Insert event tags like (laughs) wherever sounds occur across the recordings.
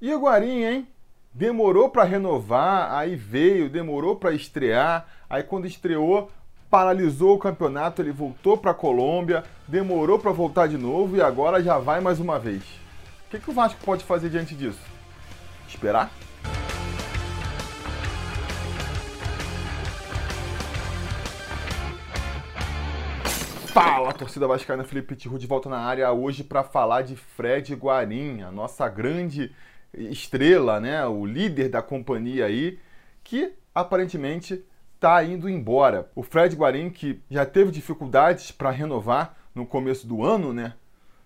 E o Guarim, hein? Demorou para renovar, aí veio, demorou para estrear, aí quando estreou, paralisou o campeonato, ele voltou para a Colômbia, demorou para voltar de novo e agora já vai mais uma vez. O que, que o Vasco pode fazer diante disso? Esperar? Fala, torcida vascaína, Felipe Tiru de volta na área hoje para falar de Fred Guarim, a nossa grande estrela, né, o líder da companhia aí, que aparentemente está indo embora. O Fred Guarim, que já teve dificuldades para renovar no começo do ano, né,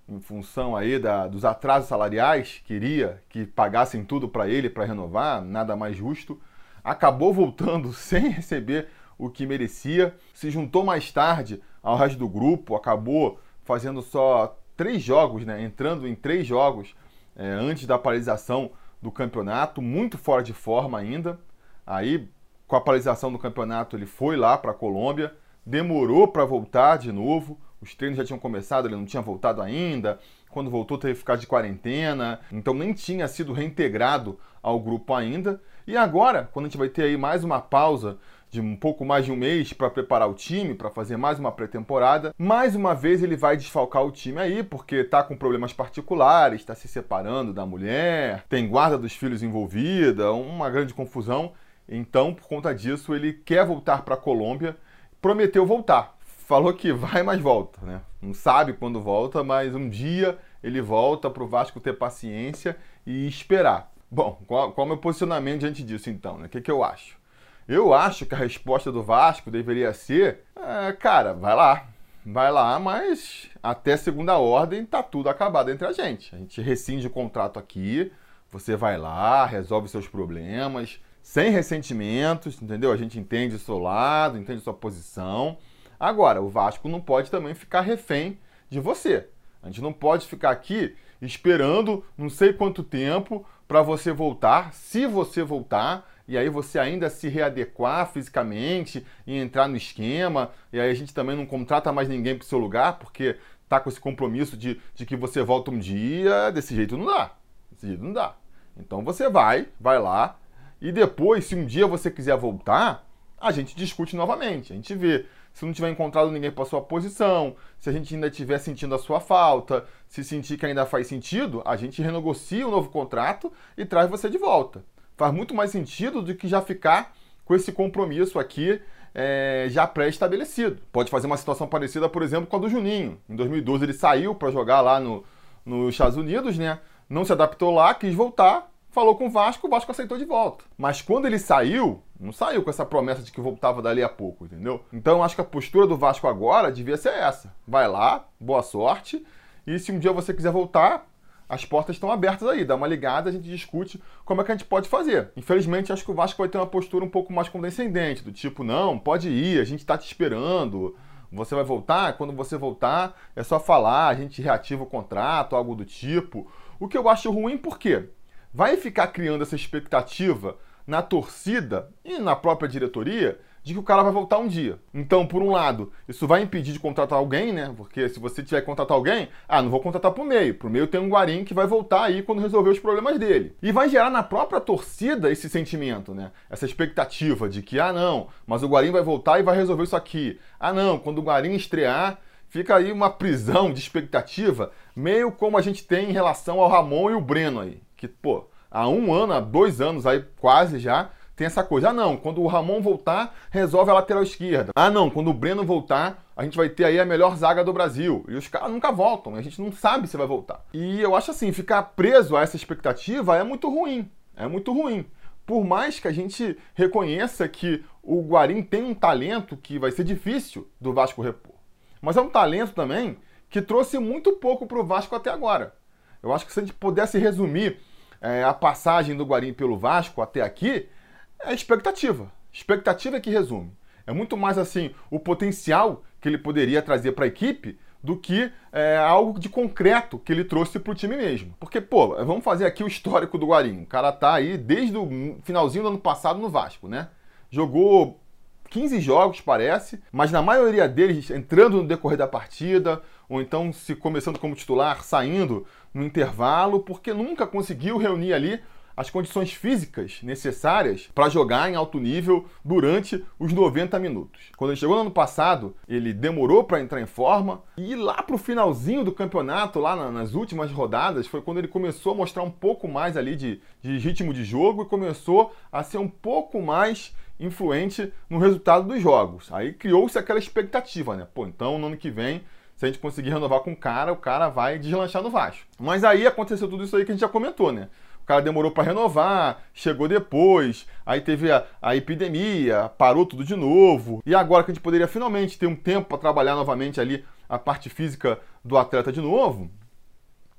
em função aí da, dos atrasos salariais, queria que pagassem tudo para ele para renovar, nada mais justo, acabou voltando (laughs) sem receber o que merecia, se juntou mais tarde ao resto do grupo, acabou fazendo só três jogos, né, entrando em três jogos é, antes da paralisação do campeonato, muito fora de forma ainda. Aí, com a paralisação do campeonato, ele foi lá para a Colômbia, demorou para voltar de novo. Os treinos já tinham começado, ele não tinha voltado ainda. Quando voltou, teve que ficar de quarentena, então nem tinha sido reintegrado ao grupo ainda. E agora, quando a gente vai ter aí mais uma pausa de um pouco mais de um mês para preparar o time, para fazer mais uma pré-temporada. Mais uma vez ele vai desfalcar o time aí, porque está com problemas particulares, está se separando da mulher, tem guarda dos filhos envolvida, uma grande confusão. Então, por conta disso, ele quer voltar para a Colômbia, prometeu voltar. Falou que vai, mas volta, né? Não sabe quando volta, mas um dia ele volta para o Vasco ter paciência e esperar. Bom, qual, qual é o meu posicionamento diante disso então? Né? O que, que eu acho? Eu acho que a resposta do Vasco deveria ser: é, cara, vai lá, vai lá, mas até segunda ordem tá tudo acabado entre a gente. A gente rescinde o contrato aqui, você vai lá, resolve seus problemas, sem ressentimentos, entendeu? A gente entende o seu lado, entende sua posição. Agora, o Vasco não pode também ficar refém de você. A gente não pode ficar aqui esperando não sei quanto tempo para você voltar, se você voltar, e aí você ainda se readequar fisicamente e entrar no esquema, e aí a gente também não contrata mais ninguém para o seu lugar, porque tá com esse compromisso de, de que você volta um dia, desse jeito não dá. Desse jeito não dá. Então você vai, vai lá, e depois, se um dia você quiser voltar, a gente discute novamente. A gente vê se não tiver encontrado ninguém para sua posição, se a gente ainda estiver sentindo a sua falta, se sentir que ainda faz sentido, a gente renegocia o novo contrato e traz você de volta faz muito mais sentido do que já ficar com esse compromisso aqui é, já pré-estabelecido. Pode fazer uma situação parecida, por exemplo, com a do Juninho. Em 2012 ele saiu para jogar lá no, nos Estados Unidos, né? Não se adaptou lá, quis voltar, falou com o Vasco, o Vasco aceitou de volta. Mas quando ele saiu, não saiu com essa promessa de que voltava dali a pouco, entendeu? Então acho que a postura do Vasco agora devia ser essa. Vai lá, boa sorte, e se um dia você quiser voltar, as portas estão abertas aí, dá uma ligada, a gente discute como é que a gente pode fazer. Infelizmente, acho que o Vasco vai ter uma postura um pouco mais condescendente, do tipo, não, pode ir, a gente está te esperando, você vai voltar, quando você voltar, é só falar, a gente reativa o contrato, algo do tipo. O que eu acho ruim, por quê? Vai ficar criando essa expectativa na torcida e na própria diretoria de que o cara vai voltar um dia. Então, por um lado, isso vai impedir de contratar alguém, né? Porque se você tiver que contratar alguém, ah, não vou contratar pro meio. Pro meio tem um Guarim que vai voltar aí quando resolver os problemas dele. E vai gerar na própria torcida esse sentimento, né? Essa expectativa de que, ah, não, mas o Guarim vai voltar e vai resolver isso aqui. Ah, não, quando o Guarim estrear, fica aí uma prisão de expectativa, meio como a gente tem em relação ao Ramon e o Breno aí. Que, pô, há um ano, há dois anos aí, quase já, tem essa coisa. Ah, não, quando o Ramon voltar, resolve a lateral esquerda. Ah, não, quando o Breno voltar, a gente vai ter aí a melhor zaga do Brasil. E os caras nunca voltam, a gente não sabe se vai voltar. E eu acho assim, ficar preso a essa expectativa é muito ruim. É muito ruim. Por mais que a gente reconheça que o Guarim tem um talento que vai ser difícil do Vasco repor. Mas é um talento também que trouxe muito pouco para o Vasco até agora. Eu acho que se a gente pudesse resumir é, a passagem do Guarim pelo Vasco até aqui, é expectativa. Expectativa é que resume. É muito mais assim o potencial que ele poderia trazer para a equipe do que é, algo de concreto que ele trouxe para o time mesmo. Porque, pô, vamos fazer aqui o histórico do Guarim. O cara tá aí desde o finalzinho do ano passado no Vasco, né? Jogou 15 jogos, parece, mas na maioria deles entrando no decorrer da partida, ou então se começando como titular, saindo no intervalo, porque nunca conseguiu reunir ali as condições físicas necessárias para jogar em alto nível durante os 90 minutos. Quando ele chegou no ano passado, ele demorou para entrar em forma e lá para o finalzinho do campeonato, lá nas últimas rodadas, foi quando ele começou a mostrar um pouco mais ali de, de ritmo de jogo e começou a ser um pouco mais influente no resultado dos jogos. Aí criou-se aquela expectativa, né? Pô, então no ano que vem se a gente conseguir renovar com o cara, o cara vai deslanchar no Vasco. Mas aí aconteceu tudo isso aí que a gente já comentou, né? O cara demorou para renovar, chegou depois, aí teve a, a, epidemia, parou tudo de novo. E agora que a gente poderia finalmente ter um tempo para trabalhar novamente ali a parte física do atleta de novo,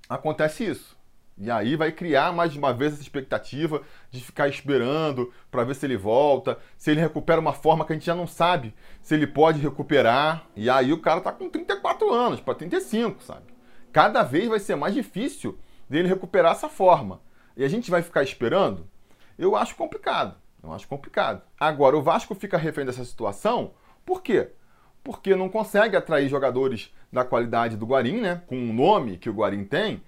acontece isso. E aí vai criar mais uma vez essa expectativa de ficar esperando para ver se ele volta, se ele recupera uma forma que a gente já não sabe se ele pode recuperar. E aí o cara tá com 34 anos para 35, sabe? Cada vez vai ser mais difícil dele recuperar essa forma e a gente vai ficar esperando, eu acho complicado. Eu acho complicado. Agora, o Vasco fica refém dessa situação, por quê? Porque não consegue atrair jogadores da qualidade do Guarim, né? Com o nome que o Guarim tem,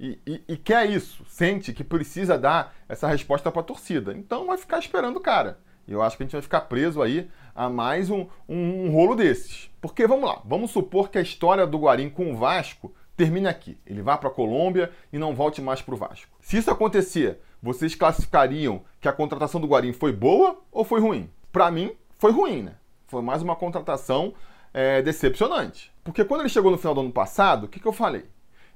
e, e, e quer isso, sente que precisa dar essa resposta para a torcida. Então vai ficar esperando o cara. E eu acho que a gente vai ficar preso aí a mais um, um, um rolo desses. Porque vamos lá, vamos supor que a história do Guarim com o Vasco termine aqui. Ele vá para a Colômbia e não volte mais para o Vasco. Se isso acontecer, vocês classificariam que a contratação do Guarim foi boa ou foi ruim? Para mim, foi ruim, né? Foi mais uma contratação é, decepcionante. Porque quando ele chegou no final do ano passado, o que, que eu falei?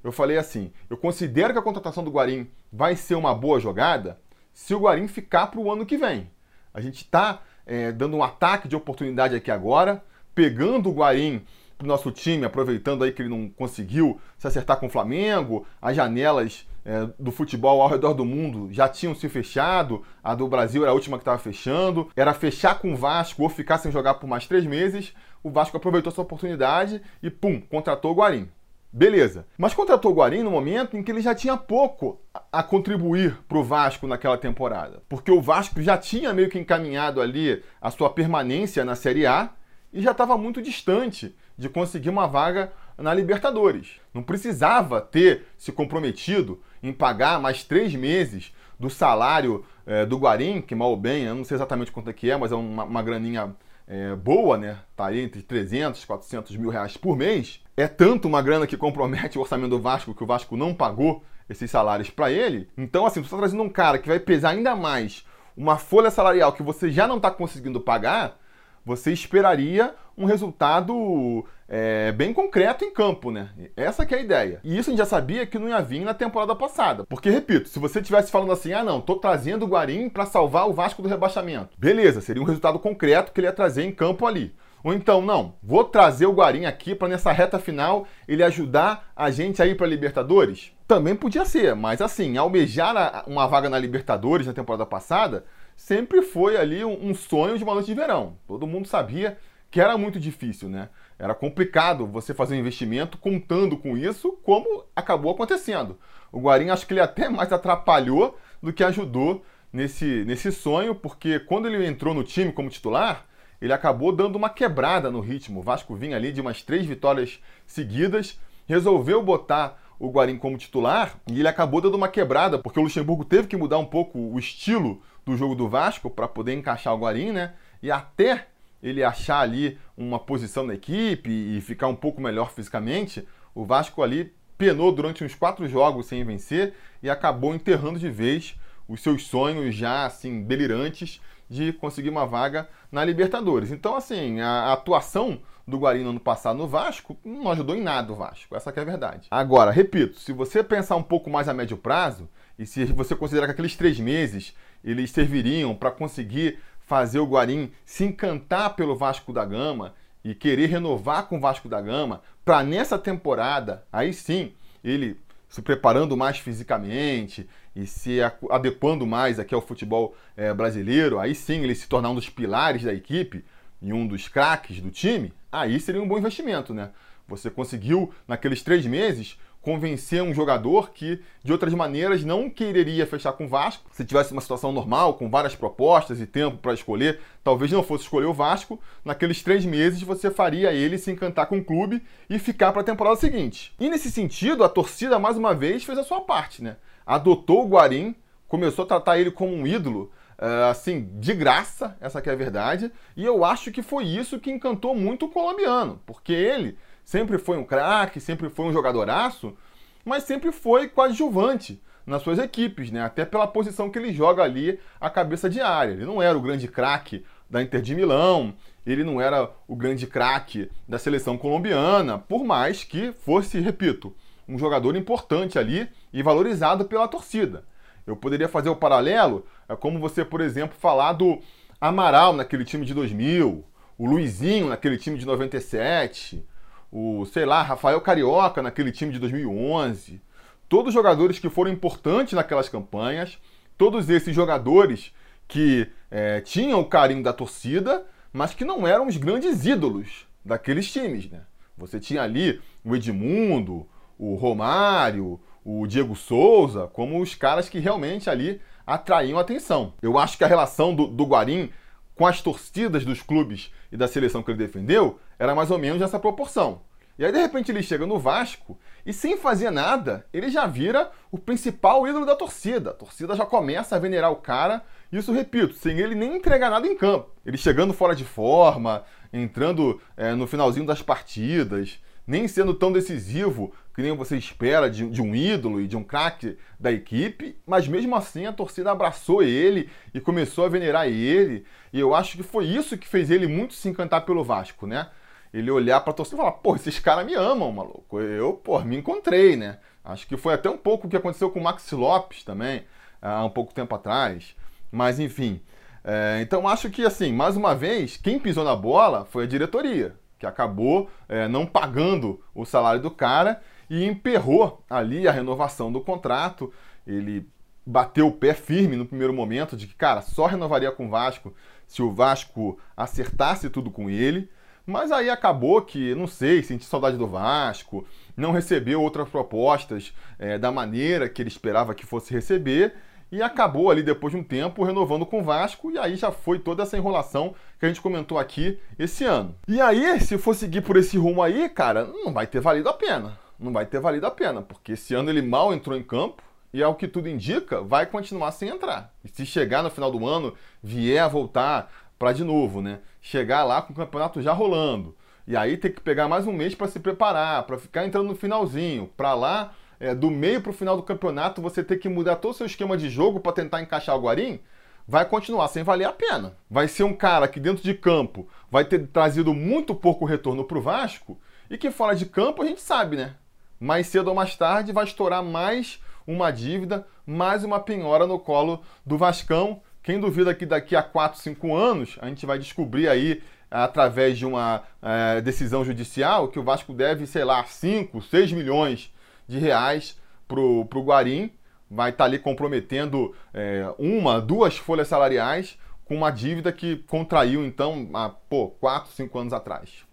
Eu falei assim: eu considero que a contratação do Guarim vai ser uma boa jogada se o Guarim ficar para o ano que vem. A gente está é, dando um ataque de oportunidade aqui agora, pegando o Guarim para o nosso time, aproveitando aí que ele não conseguiu se acertar com o Flamengo, as janelas é, do futebol ao redor do mundo já tinham se fechado, a do Brasil era a última que estava fechando, era fechar com o Vasco ou ficar sem jogar por mais três meses. O Vasco aproveitou essa oportunidade e, pum, contratou o Guarim. Beleza. Mas contratou o Guarim no momento em que ele já tinha pouco a contribuir para o Vasco naquela temporada. Porque o Vasco já tinha meio que encaminhado ali a sua permanência na Série A e já estava muito distante de conseguir uma vaga na Libertadores. Não precisava ter se comprometido em pagar mais três meses do salário é, do Guarim, que mal ou bem, eu não sei exatamente quanto é que é, mas é uma, uma graninha é, boa, né? Tá aí entre 300 e 400 mil reais por mês. É tanto uma grana que compromete o orçamento do Vasco que o Vasco não pagou esses salários para ele. Então, assim, você está trazendo um cara que vai pesar ainda mais uma folha salarial que você já não está conseguindo pagar, você esperaria um resultado é, bem concreto em campo, né? Essa que é a ideia. E isso a gente já sabia que não ia vir na temporada passada. Porque, repito, se você estivesse falando assim, ah não, tô trazendo o Guarim para salvar o Vasco do rebaixamento. Beleza, seria um resultado concreto que ele ia trazer em campo ali. Ou então, não, vou trazer o Guarim aqui para nessa reta final ele ajudar a gente a ir para Libertadores? Também podia ser, mas assim, almejar uma vaga na Libertadores na temporada passada sempre foi ali um, sonho de uma noite de verão. Todo mundo sabia que era muito difícil, né? Era complicado você fazer um investimento contando com isso, como acabou acontecendo. O Guarim acho que ele até mais atrapalhou do que ajudou nesse, nesse sonho, porque quando ele entrou no time como titular, ele acabou dando uma quebrada no ritmo. O Vasco vinha ali de umas três vitórias seguidas, resolveu botar o Guarim como titular e ele acabou dando uma quebrada, porque o Luxemburgo teve que mudar um pouco o estilo do jogo do Vasco para poder encaixar o Guarim, né? E até ele achar ali uma posição na equipe e ficar um pouco melhor fisicamente, o Vasco ali penou durante uns quatro jogos sem vencer e acabou enterrando de vez os seus sonhos já assim delirantes de conseguir uma vaga na Libertadores. Então, assim, a atuação do Guarani no ano passado no Vasco não ajudou em nada o Vasco, essa é a verdade. Agora, repito, se você pensar um pouco mais a médio prazo, e se você considerar que aqueles três meses eles serviriam para conseguir fazer o Guarim se encantar pelo Vasco da Gama e querer renovar com o Vasco da Gama, para nessa temporada, aí sim, ele se preparando mais fisicamente e se adequando mais aqui ao futebol é, brasileiro, aí sim ele se tornar um dos pilares da equipe e um dos craques do time, aí seria um bom investimento, né? Você conseguiu, naqueles três meses, convencer um jogador que, de outras maneiras, não quereria fechar com o Vasco. Se tivesse uma situação normal, com várias propostas e tempo para escolher, talvez não fosse escolher o Vasco. Naqueles três meses, você faria ele se encantar com o clube e ficar para a temporada seguinte. E nesse sentido, a torcida, mais uma vez, fez a sua parte, né? Adotou o Guarim, começou a tratar ele como um ídolo, Uh, assim, de graça, essa que é a verdade, e eu acho que foi isso que encantou muito o colombiano, porque ele sempre foi um craque, sempre foi um jogadoraço, mas sempre foi coadjuvante nas suas equipes, né? Até pela posição que ele joga ali a cabeça de área. Ele não era o grande craque da Inter de Milão, ele não era o grande craque da seleção colombiana, por mais que fosse, repito, um jogador importante ali e valorizado pela torcida. Eu poderia fazer o paralelo, é como você, por exemplo, falar do Amaral naquele time de 2000, o Luizinho naquele time de 97, o, sei lá, Rafael Carioca naquele time de 2011, todos jogadores que foram importantes naquelas campanhas, todos esses jogadores que é, tinham o carinho da torcida, mas que não eram os grandes ídolos daqueles times, né? Você tinha ali o Edmundo, o Romário, o Diego Souza, como os caras que realmente ali atraíam atenção. Eu acho que a relação do, do Guarim com as torcidas dos clubes e da seleção que ele defendeu era mais ou menos nessa proporção. E aí, de repente, ele chega no Vasco e, sem fazer nada, ele já vira o principal ídolo da torcida. A torcida já começa a venerar o cara. Isso, repito, sem ele nem entregar nada em campo. Ele chegando fora de forma, entrando é, no finalzinho das partidas, nem sendo tão decisivo que nem você espera de, de um ídolo e de um craque da equipe, mas mesmo assim a torcida abraçou ele e começou a venerar ele. E eu acho que foi isso que fez ele muito se encantar pelo Vasco, né? Ele olhar pra torcida e falar, pô, esses caras me amam, maluco. Eu, pô, me encontrei, né? Acho que foi até um pouco o que aconteceu com o Maxi Lopes também, há um pouco tempo atrás. Mas enfim. É, então acho que, assim, mais uma vez, quem pisou na bola foi a diretoria, que acabou é, não pagando o salário do cara e emperrou ali a renovação do contrato. Ele bateu o pé firme no primeiro momento de que, cara, só renovaria com o Vasco se o Vasco acertasse tudo com ele. Mas aí acabou que, não sei, senti saudade do Vasco, não recebeu outras propostas é, da maneira que ele esperava que fosse receber e acabou ali depois de um tempo renovando com o Vasco e aí já foi toda essa enrolação que a gente comentou aqui esse ano. E aí, se for seguir por esse rumo aí, cara, não vai ter valido a pena não vai ter valido a pena, porque esse ano ele mal entrou em campo e, ao que tudo indica, vai continuar sem entrar. E se chegar no final do ano, vier a voltar para de novo, né? Chegar lá com o campeonato já rolando. E aí ter que pegar mais um mês para se preparar, para ficar entrando no finalzinho, para lá, é, do meio para o final do campeonato, você ter que mudar todo o seu esquema de jogo para tentar encaixar o Guarim, vai continuar sem valer a pena. Vai ser um cara que dentro de campo vai ter trazido muito pouco retorno para o Vasco e que fora de campo a gente sabe, né? mais cedo ou mais tarde vai estourar mais uma dívida, mais uma penhora no colo do Vascão. Quem duvida que daqui a 4, 5 anos a gente vai descobrir aí, através de uma é, decisão judicial, que o Vasco deve, sei lá, 5, 6 milhões de reais para o Guarim. Vai estar tá ali comprometendo é, uma, duas folhas salariais com uma dívida que contraiu, então, há, pô, 4, 5 anos atrás.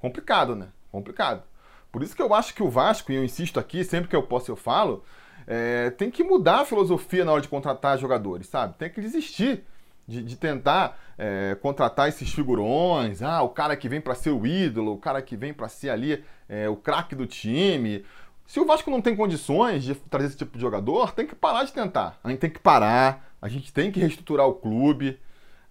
Complicado, né? Complicado. Por isso que eu acho que o Vasco, e eu insisto aqui, sempre que eu posso eu falo, é, tem que mudar a filosofia na hora de contratar jogadores, sabe? Tem que desistir de, de tentar é, contratar esses figurões, ah, o cara que vem para ser o ídolo, o cara que vem para ser ali é, o craque do time. Se o Vasco não tem condições de trazer esse tipo de jogador, tem que parar de tentar. A gente tem que parar, a gente tem que reestruturar o clube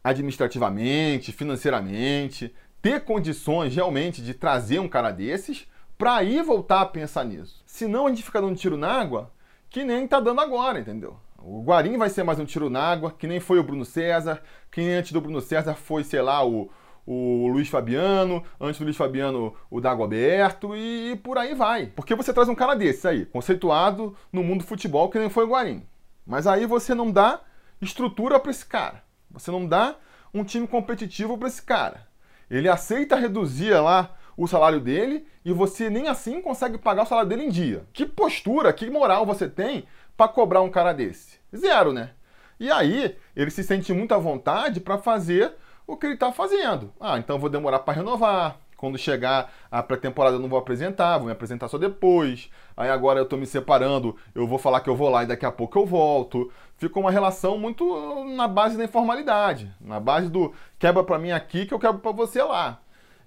administrativamente, financeiramente, ter condições realmente de trazer um cara desses para aí voltar a pensar nisso. Senão a gente fica dando tiro na água que nem tá dando agora, entendeu? O Guarim vai ser mais um tiro na água, que nem foi o Bruno César, que nem antes do Bruno César foi, sei lá, o, o Luiz Fabiano, antes do Luiz Fabiano o Dagoberto e por aí vai. Porque você traz um cara desse aí, conceituado no mundo do futebol, que nem foi o Guarim. Mas aí você não dá estrutura para esse cara. Você não dá um time competitivo para esse cara. Ele aceita reduzir lá o salário dele e você nem assim consegue pagar o salário dele em dia. Que postura, que moral você tem para cobrar um cara desse? Zero, né? E aí ele se sente muito à vontade para fazer o que ele está fazendo. Ah, então vou demorar para renovar, quando chegar a pré-temporada eu não vou apresentar, vou me apresentar só depois. Aí agora eu tô me separando, eu vou falar que eu vou lá e daqui a pouco eu volto. Fica uma relação muito na base da informalidade, na base do quebra para mim aqui que eu quebro para você lá.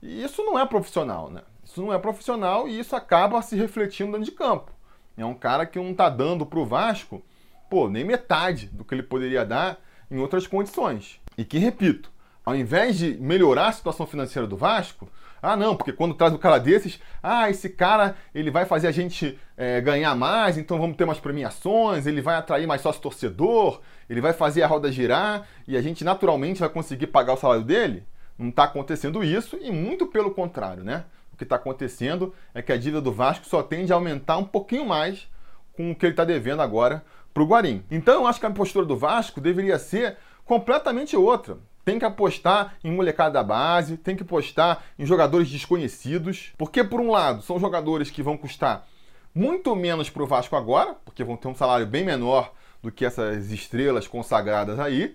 E isso não é profissional, né? Isso não é profissional e isso acaba se refletindo dentro de campo. É um cara que não tá dando pro Vasco, pô, nem metade do que ele poderia dar em outras condições. E que, repito, ao invés de melhorar a situação financeira do Vasco, ah, não, porque quando traz um cara desses, ah, esse cara ele vai fazer a gente é, ganhar mais, então vamos ter mais premiações, ele vai atrair mais sócio torcedor, ele vai fazer a roda girar e a gente naturalmente vai conseguir pagar o salário dele. Não está acontecendo isso e muito pelo contrário, né? O que está acontecendo é que a dívida do Vasco só tende a aumentar um pouquinho mais com o que ele está devendo agora para o Guarim. Então eu acho que a postura do Vasco deveria ser completamente outra. Tem que apostar em molecada da base, tem que apostar em jogadores desconhecidos, porque por um lado são jogadores que vão custar muito menos para o Vasco agora, porque vão ter um salário bem menor do que essas estrelas consagradas aí,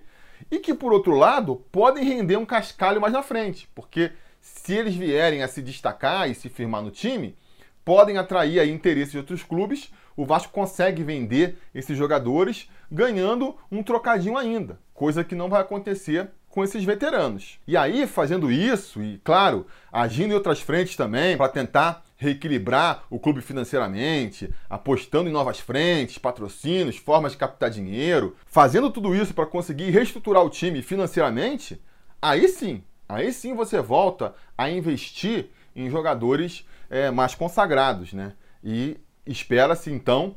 e que por outro lado podem render um cascalho mais na frente, porque se eles vierem a se destacar e se firmar no time, podem atrair aí interesse de outros clubes. O Vasco consegue vender esses jogadores ganhando um trocadinho ainda, coisa que não vai acontecer com esses veteranos. E aí, fazendo isso, e claro, agindo em outras frentes também, para tentar reequilibrar o clube financeiramente, apostando em novas frentes, patrocínios, formas de captar dinheiro, fazendo tudo isso para conseguir reestruturar o time financeiramente, aí sim, aí sim você volta a investir em jogadores é, mais consagrados, né? E espera-se então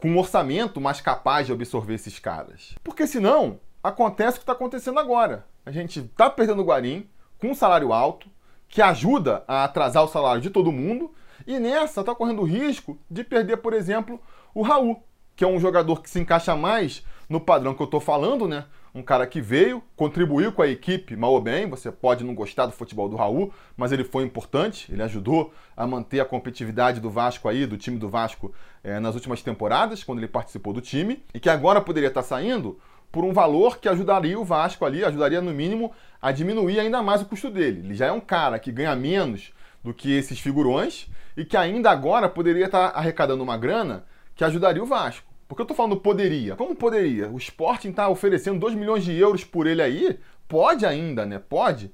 com um orçamento mais capaz de absorver esses caras. Porque senão, acontece o que está acontecendo agora. A gente está perdendo o Guarim com um salário alto, que ajuda a atrasar o salário de todo mundo, e nessa está correndo o risco de perder, por exemplo, o Raul, que é um jogador que se encaixa mais no padrão que eu estou falando, né? um cara que veio, contribuiu com a equipe mal ou bem. Você pode não gostar do futebol do Raul, mas ele foi importante. Ele ajudou a manter a competitividade do Vasco aí, do time do Vasco, é, nas últimas temporadas, quando ele participou do time. E que agora poderia estar saindo por um valor que ajudaria o Vasco ali, ajudaria no mínimo a diminuir ainda mais o custo dele. Ele já é um cara que ganha menos do que esses figurões e que ainda agora poderia estar arrecadando uma grana que ajudaria o Vasco. Porque eu tô falando poderia. Como poderia? O Sporting tá oferecendo 2 milhões de euros por ele aí? Pode ainda, né? Pode.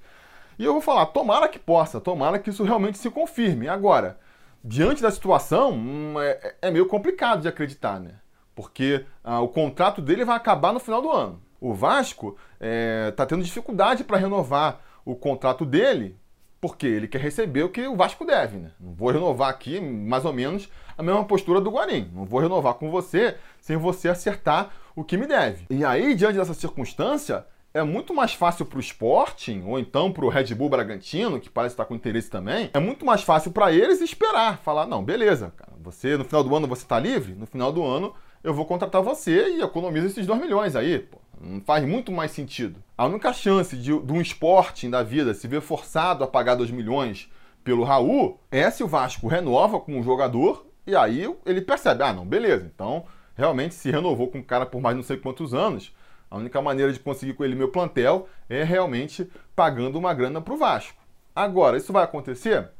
E eu vou falar, tomara que possa, tomara que isso realmente se confirme. Agora, diante da situação, hum, é, é, meio complicado de acreditar, né? Porque ah, o contrato dele vai acabar no final do ano. O Vasco está é, tendo dificuldade para renovar o contrato dele porque ele quer receber o que o Vasco deve, né? Não vou renovar aqui, mais ou menos, a mesma postura do Guarim. Não vou renovar com você sem você acertar o que me deve. E aí, diante dessa circunstância, é muito mais fácil para o Sporting, ou então para o Red Bull Bragantino, que parece estar com interesse também, é muito mais fácil para eles esperar, falar, não, beleza, cara, você no final do ano você está livre, no final do ano eu vou contratar você e economizo esses 2 milhões aí, pô. Faz muito mais sentido. A única chance de, de um Sporting da vida se ver forçado a pagar 2 milhões pelo Raul é se o Vasco renova com o jogador e aí ele percebe, ah, não, beleza, então realmente se renovou com o cara por mais não sei quantos anos, a única maneira de conseguir com ele meu plantel é realmente pagando uma grana pro Vasco. Agora, isso vai acontecer?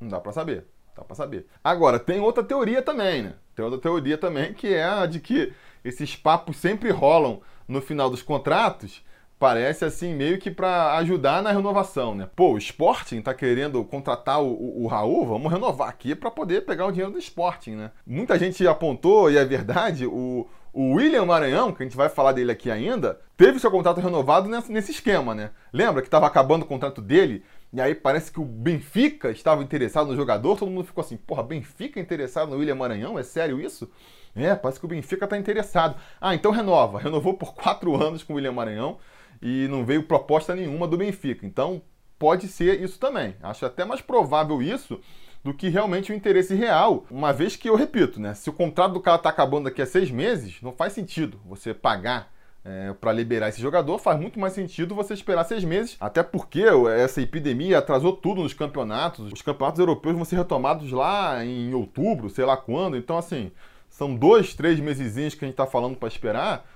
Não dá para saber. Dá para saber. Agora, tem outra teoria também, né? Tem outra teoria também que é a de que esses papos sempre rolam no final dos contratos parece assim meio que para ajudar na renovação, né? Pô, o Sporting tá querendo contratar o, o, o Raul, vamos renovar aqui para poder pegar o dinheiro do Sporting, né? Muita gente apontou, e é verdade, o, o William Maranhão, que a gente vai falar dele aqui ainda, teve seu contrato renovado nesse, esquema, né? Lembra que estava acabando o contrato dele e aí parece que o Benfica estava interessado no jogador, todo mundo ficou assim, porra, Benfica interessado no William Maranhão? É sério isso? É, parece que o Benfica está interessado. Ah, então renova. Renovou por quatro (laughs) anos com o William Maranhão e não veio proposta nenhuma do Benfica. Então pode ser isso também. Acho até mais provável isso do que realmente o interesse real. Uma vez que eu repito, né? Se o contrato do cara está acabando daqui a seis meses, não faz sentido você pagar é, para liberar esse jogador, faz muito mais sentido você esperar seis meses, até porque essa epidemia atrasou tudo nos campeonatos. Os campeonatos europeus vão ser retomados lá em outubro, sei lá quando. Então, assim, são dois, três mesezinhos que a gente está falando para esperar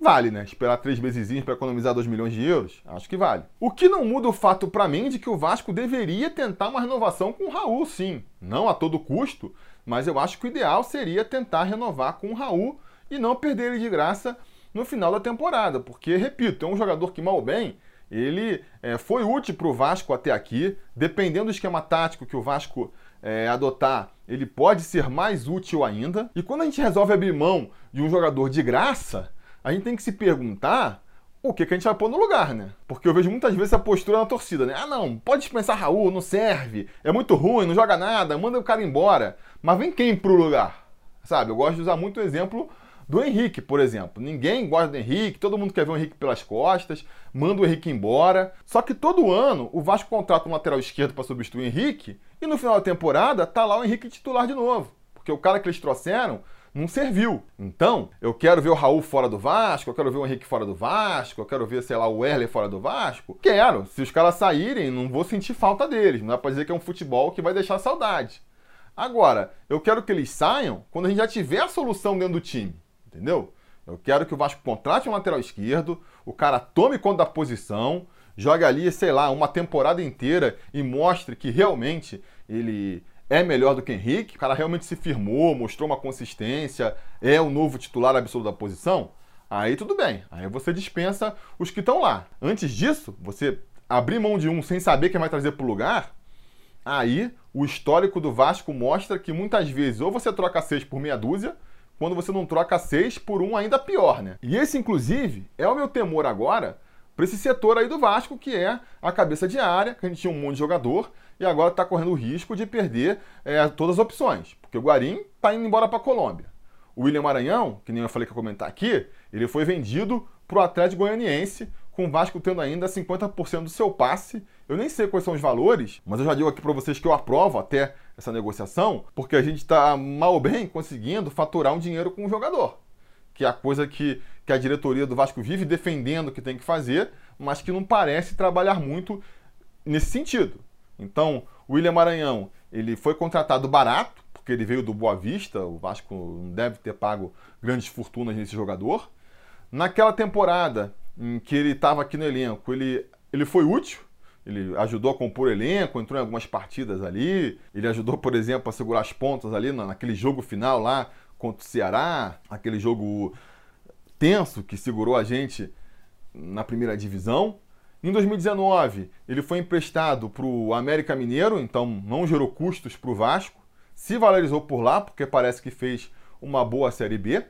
vale, né? Esperar três meses para economizar 2 milhões de euros, acho que vale. O que não muda o fato para mim de que o Vasco deveria tentar uma renovação com o Raul, sim. Não a todo custo, mas eu acho que o ideal seria tentar renovar com o Raul e não perder ele de graça no final da temporada, porque, repito, é um jogador que, mal bem, ele é, foi útil para o Vasco até aqui, dependendo do esquema tático que o Vasco é, adotar, ele pode ser mais útil ainda. E quando a gente resolve abrir mão de um jogador de graça, a gente tem que se perguntar o que, que a gente vai pôr no lugar, né? Porque eu vejo muitas vezes a postura na torcida, né? Ah, não, pode dispensar Raul, não serve, é muito ruim, não joga nada, manda o cara embora. Mas vem quem pro lugar? Sabe? Eu gosto de usar muito o exemplo do Henrique, por exemplo. Ninguém gosta do Henrique, todo mundo quer ver o Henrique pelas costas, manda o Henrique embora. Só que todo ano o Vasco contrata um lateral esquerdo para substituir o Henrique e no final da temporada tá lá o Henrique titular de novo. Porque o cara que eles trouxeram não serviu. Então, eu quero ver o Raul fora do Vasco, eu quero ver o Henrique fora do Vasco, eu quero ver, sei lá, o Erle fora do Vasco. Quero. Se os caras saírem, não vou sentir falta deles. Não dá pra dizer que é um futebol que vai deixar saudade. Agora, eu quero que eles saiam quando a gente já tiver a solução dentro do time. Entendeu? Eu quero que o Vasco contrate um lateral esquerdo, o cara tome conta da posição, jogue ali, sei lá, uma temporada inteira e mostre que realmente ele é melhor do que Henrique, o cara realmente se firmou, mostrou uma consistência, é o novo titular absoluto da posição, aí tudo bem. Aí você dispensa os que estão lá. Antes disso, você abrir mão de um sem saber quem vai trazer para o lugar, aí o histórico do Vasco mostra que muitas vezes ou você troca seis por meia dúzia, quando você não troca seis por um ainda pior, né? E esse, inclusive, é o meu temor agora para esse setor aí do Vasco, que é a cabeça de área, que a gente tinha um monte de jogador e agora está correndo o risco de perder é, todas as opções, porque o Guarim está indo embora para a Colômbia. O William Maranhão, que nem eu falei que ia comentar aqui, ele foi vendido para o Atlético Goianiense, com o Vasco tendo ainda 50% do seu passe. Eu nem sei quais são os valores, mas eu já digo aqui para vocês que eu aprovo até essa negociação, porque a gente está mal bem conseguindo faturar um dinheiro com o jogador. Que é a coisa que, que a diretoria do Vasco vive defendendo que tem que fazer, mas que não parece trabalhar muito nesse sentido. Então, o William Maranhão, ele foi contratado barato, porque ele veio do Boa Vista, o Vasco não deve ter pago grandes fortunas nesse jogador. Naquela temporada, em que ele estava aqui no elenco, ele, ele foi útil, ele ajudou a compor o elenco, entrou em algumas partidas ali, ele ajudou, por exemplo, a segurar as pontas ali naquele jogo final lá contra o Ceará, aquele jogo tenso que segurou a gente na primeira divisão. Em 2019, ele foi emprestado para o América Mineiro, então não gerou custos para o Vasco. Se valorizou por lá, porque parece que fez uma boa Série B.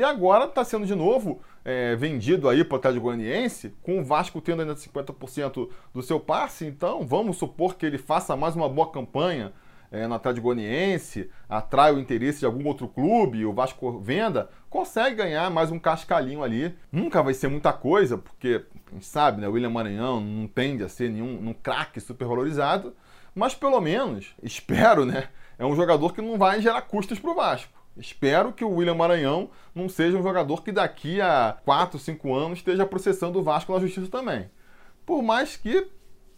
E agora está sendo de novo é, vendido aí para o Atlético Goianiense, com o Vasco tendo ainda 50% do seu passe. Então, vamos supor que ele faça mais uma boa campanha é, no Atlético Goianiense, atrai o interesse de algum outro clube, o Vasco venda, consegue ganhar mais um cascalhinho ali. Nunca vai ser muita coisa, porque, gente sabe, né, o William Maranhão não tende a ser nenhum um craque super valorizado, mas pelo menos, (laughs) espero, né, é um jogador que não vai gerar custos para o Vasco. Espero que o William Maranhão não seja um jogador que daqui a 4, 5 anos esteja processando o Vasco na justiça também. Por mais que,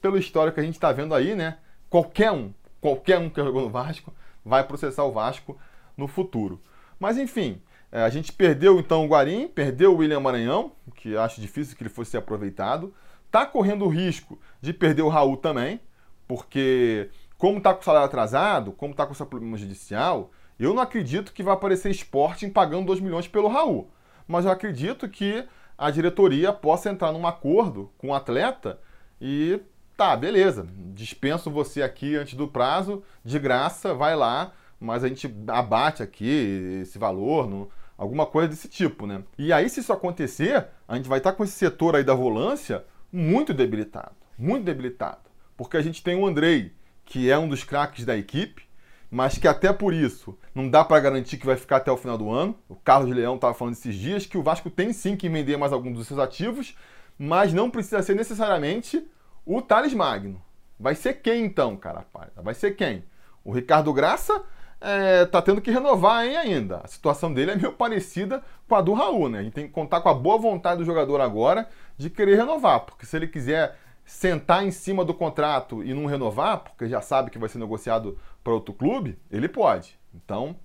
pelo histórico que a gente está vendo aí, né? Qualquer um, qualquer um que jogou no Vasco vai processar o Vasco no futuro. Mas enfim, é, a gente perdeu então o Guarim, perdeu o William Maranhão, que acho difícil que ele fosse aproveitado. Está correndo o risco de perder o Raul também, porque como está com o salário atrasado, como está com seu problema judicial, eu não acredito que vai aparecer Sporting pagando 2 milhões pelo Raul. Mas eu acredito que a diretoria possa entrar num acordo com o atleta e tá, beleza, dispenso você aqui antes do prazo, de graça, vai lá, mas a gente abate aqui esse valor, no, alguma coisa desse tipo, né? E aí, se isso acontecer, a gente vai estar com esse setor aí da volância muito debilitado, muito debilitado. Porque a gente tem o Andrei, que é um dos craques da equipe, mas que até por isso não dá para garantir que vai ficar até o final do ano. O Carlos Leão estava falando esses dias que o Vasco tem sim que vender mais alguns dos seus ativos, mas não precisa ser necessariamente o Thales Magno. Vai ser quem então, cara? Vai ser quem? O Ricardo Graça é, tá tendo que renovar hein, ainda. A situação dele é meio parecida com a do Raul, né? A gente tem que contar com a boa vontade do jogador agora de querer renovar, porque se ele quiser sentar em cima do contrato e não renovar, porque já sabe que vai ser negociado para outro clube, ele pode. Então,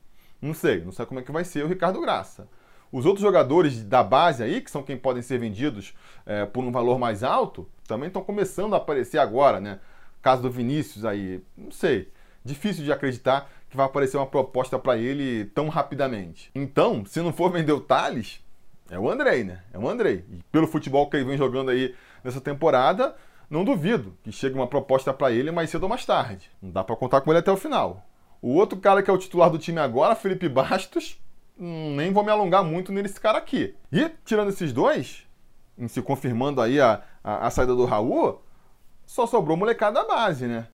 não sei, não sei como é que vai ser o Ricardo Graça. Os outros jogadores da base aí, que são quem podem ser vendidos é, por um valor mais alto, também estão começando a aparecer agora, né? Caso do Vinícius aí, não sei. Difícil de acreditar que vai aparecer uma proposta para ele tão rapidamente. Então, se não for vender o Thales, é o Andrei, né? É o Andrei. E pelo futebol que ele vem jogando aí nessa temporada, não duvido que chegue uma proposta para ele mais cedo ou mais tarde. Não dá para contar com ele até o final. O outro cara que é o titular do time agora, Felipe Bastos, hum, nem vou me alongar muito nesse cara aqui. E, tirando esses dois, em se confirmando aí a, a, a saída do Raul, só sobrou molecada da base, né?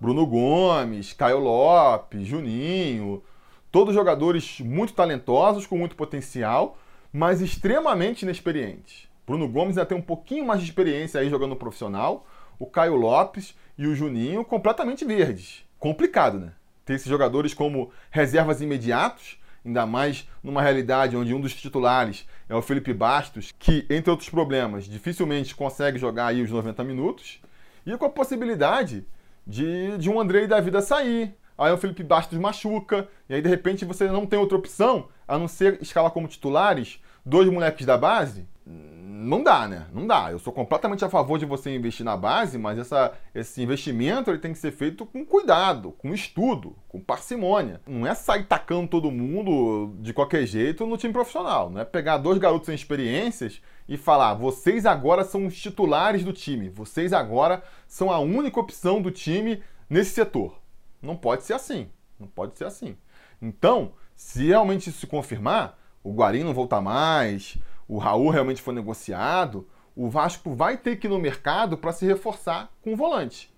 Bruno Gomes, Caio Lopes, Juninho, todos jogadores muito talentosos, com muito potencial, mas extremamente inexperientes. Bruno Gomes já tem um pouquinho mais de experiência aí jogando profissional, o Caio Lopes e o Juninho completamente verdes. Complicado, né? Ter esses jogadores como reservas imediatos, ainda mais numa realidade onde um dos titulares é o Felipe Bastos, que, entre outros problemas, dificilmente consegue jogar aí os 90 minutos, e com a possibilidade de, de um Andrei da vida sair. Aí o Felipe Bastos machuca, e aí de repente você não tem outra opção a não ser escalar como titulares dois moleques da base não dá, né? Não dá. Eu sou completamente a favor de você investir na base, mas essa, esse investimento ele tem que ser feito com cuidado, com estudo, com parcimônia. Não é sair tacando todo mundo de qualquer jeito no time profissional. Não é pegar dois garotos sem experiências e falar: vocês agora são os titulares do time, vocês agora são a única opção do time nesse setor. Não pode ser assim. Não pode ser assim. Então, se realmente isso se confirmar, o Guarim não voltar mais, o Raul realmente foi negociado, o Vasco vai ter que ir no mercado para se reforçar com o volante.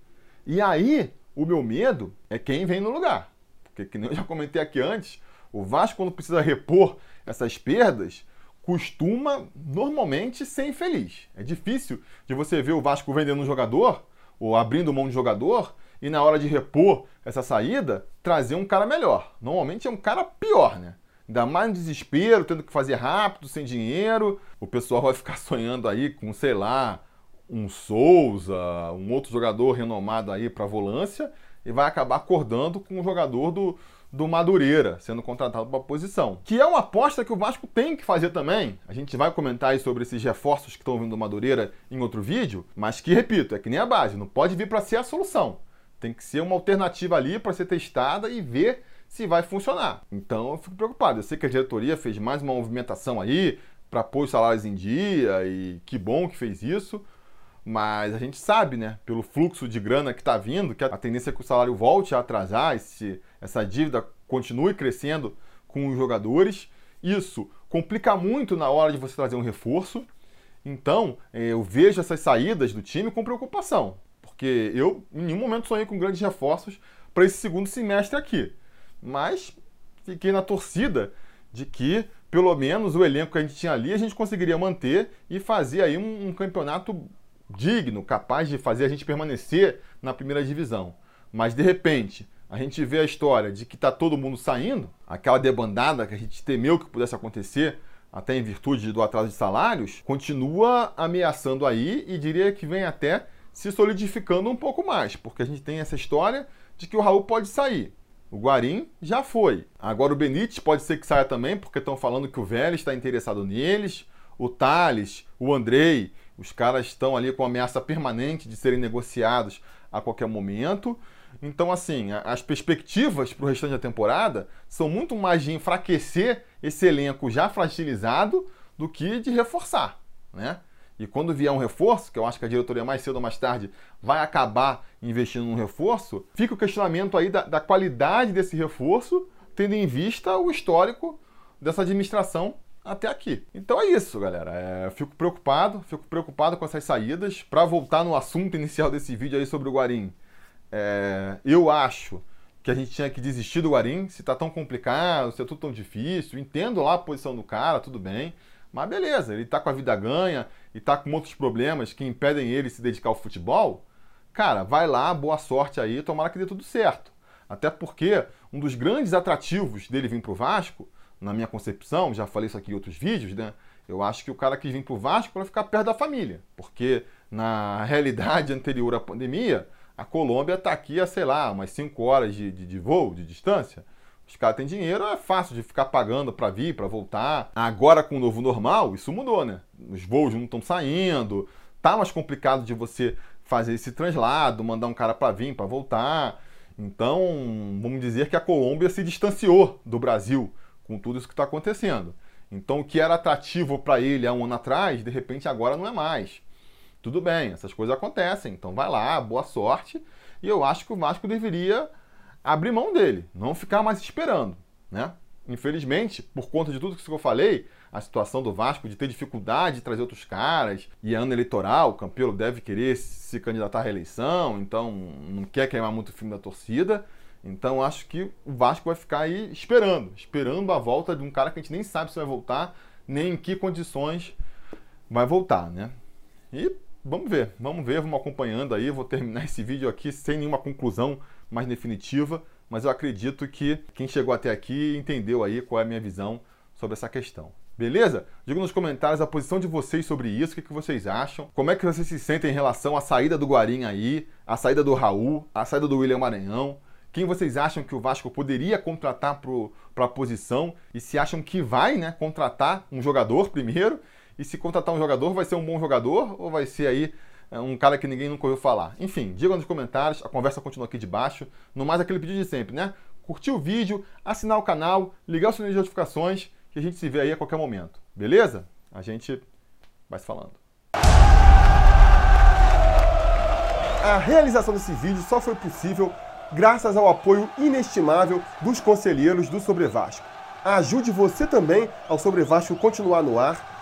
E aí, o meu medo é quem vem no lugar. Porque, que eu já comentei aqui antes, o Vasco, quando precisa repor essas perdas, costuma normalmente ser infeliz. É difícil de você ver o Vasco vendendo um jogador ou abrindo mão de jogador e na hora de repor essa saída, trazer um cara melhor. Normalmente é um cara pior, né? Ainda mais no desespero, tendo que fazer rápido, sem dinheiro. O pessoal vai ficar (laughs) sonhando aí com, sei lá, um Souza, um outro jogador renomado aí para volância e vai acabar acordando com um jogador do, do Madureira sendo contratado para a posição. Que é uma aposta que o Vasco tem que fazer também. A gente vai comentar aí sobre esses reforços que estão vindo do Madureira em outro vídeo, mas que, repito, é que nem a base, não pode vir para ser a solução. Tem que ser uma alternativa ali para ser testada e ver se vai funcionar. Então eu fico preocupado. Eu sei que a diretoria fez mais uma movimentação aí para pôr os salários em dia e que bom que fez isso. Mas a gente sabe, né, pelo fluxo de grana que está vindo, que a tendência é que o salário volte a atrasar, esse, essa dívida continue crescendo com os jogadores. Isso complica muito na hora de você trazer um reforço. Então, eh, eu vejo essas saídas do time com preocupação, porque eu em nenhum momento sonhei com grandes reforços para esse segundo semestre aqui. Mas fiquei na torcida de que, pelo menos, o elenco que a gente tinha ali, a gente conseguiria manter e fazer aí um, um campeonato digno, capaz de fazer a gente permanecer na primeira divisão. Mas, de repente, a gente vê a história de que está todo mundo saindo, aquela debandada que a gente temeu que pudesse acontecer, até em virtude do atraso de salários, continua ameaçando aí e diria que vem até se solidificando um pouco mais, porque a gente tem essa história de que o Raul pode sair. O Guarim já foi. Agora o Benítez pode ser que saia também, porque estão falando que o Vélez está interessado neles. O Thales, o Andrei, os caras estão ali com ameaça permanente de serem negociados a qualquer momento. Então, assim, as perspectivas para o restante da temporada são muito mais de enfraquecer esse elenco já fragilizado do que de reforçar, né? E quando vier um reforço, que eu acho que a diretoria mais cedo ou mais tarde vai acabar investindo num reforço, fica o questionamento aí da, da qualidade desse reforço, tendo em vista o histórico dessa administração até aqui. Então é isso, galera. É, fico preocupado, fico preocupado com essas saídas. Para voltar no assunto inicial desse vídeo aí sobre o Guarim, é, eu acho que a gente tinha que desistir do Guarim, se tá tão complicado, se é tudo tão difícil. Entendo lá a posição do cara, tudo bem. Mas beleza, ele tá com a vida ganha e tá com outros problemas que impedem ele se dedicar ao futebol. Cara, vai lá, boa sorte aí, tomara que dê tudo certo. Até porque um dos grandes atrativos dele vir pro Vasco, na minha concepção, já falei isso aqui em outros vídeos, né? Eu acho que o cara quis vir pro Vasco para ficar perto da família. Porque na (laughs) realidade anterior à pandemia, a Colômbia está aqui a, sei lá, umas 5 horas de, de, de voo, de distância. Os caras têm dinheiro, é fácil de ficar pagando para vir, para voltar. Agora, com o novo normal, isso mudou, né? Os voos não estão saindo, tá mais complicado de você fazer esse translado, mandar um cara para vir, para voltar. Então, vamos dizer que a Colômbia se distanciou do Brasil com tudo isso que está acontecendo. Então, o que era atrativo para ele há um ano atrás, de repente agora não é mais. Tudo bem, essas coisas acontecem. Então, vai lá, boa sorte. E eu acho que o Vasco deveria abrir mão dele, não ficar mais esperando, né? Infelizmente, por conta de tudo que eu falei, a situação do Vasco de ter dificuldade de trazer outros caras, e é ano eleitoral, o Campelo deve querer se candidatar à reeleição, então não quer queimar muito o filme da torcida. Então acho que o Vasco vai ficar aí esperando, esperando a volta de um cara que a gente nem sabe se vai voltar, nem em que condições vai voltar, né? E vamos ver, vamos ver, vamos acompanhando aí. Vou terminar (laughs) esse vídeo aqui sem nenhuma conclusão mais definitiva, mas eu acredito que quem chegou até aqui entendeu aí qual é a minha visão sobre essa questão. Beleza? Diga nos comentários a posição de vocês sobre isso, o que, vocês acham, como é que vocês se sentem em relação à saída do Guarim aí, a saída do Raul, a saída do William Maranhão. Quem vocês acham que o Vasco poderia contratar para a posição e se acham que vai né, contratar um jogador primeiro e se contratar um jogador vai ser um bom jogador ou vai ser aí um cara que ninguém nunca ouviu falar. Enfim, digam nos comentários, a conversa continua aqui debaixo. No mais, aquele pedido de sempre, né? Curtir o vídeo, assinar o canal, ligar o sininho de notificações, que a gente se vê aí a qualquer momento. Beleza? A gente vai se falando. A realização desse vídeo só foi possível graças ao apoio inestimável dos conselheiros do Sobre Vasco. Ajude você também ao Sobre Vasco continuar no ar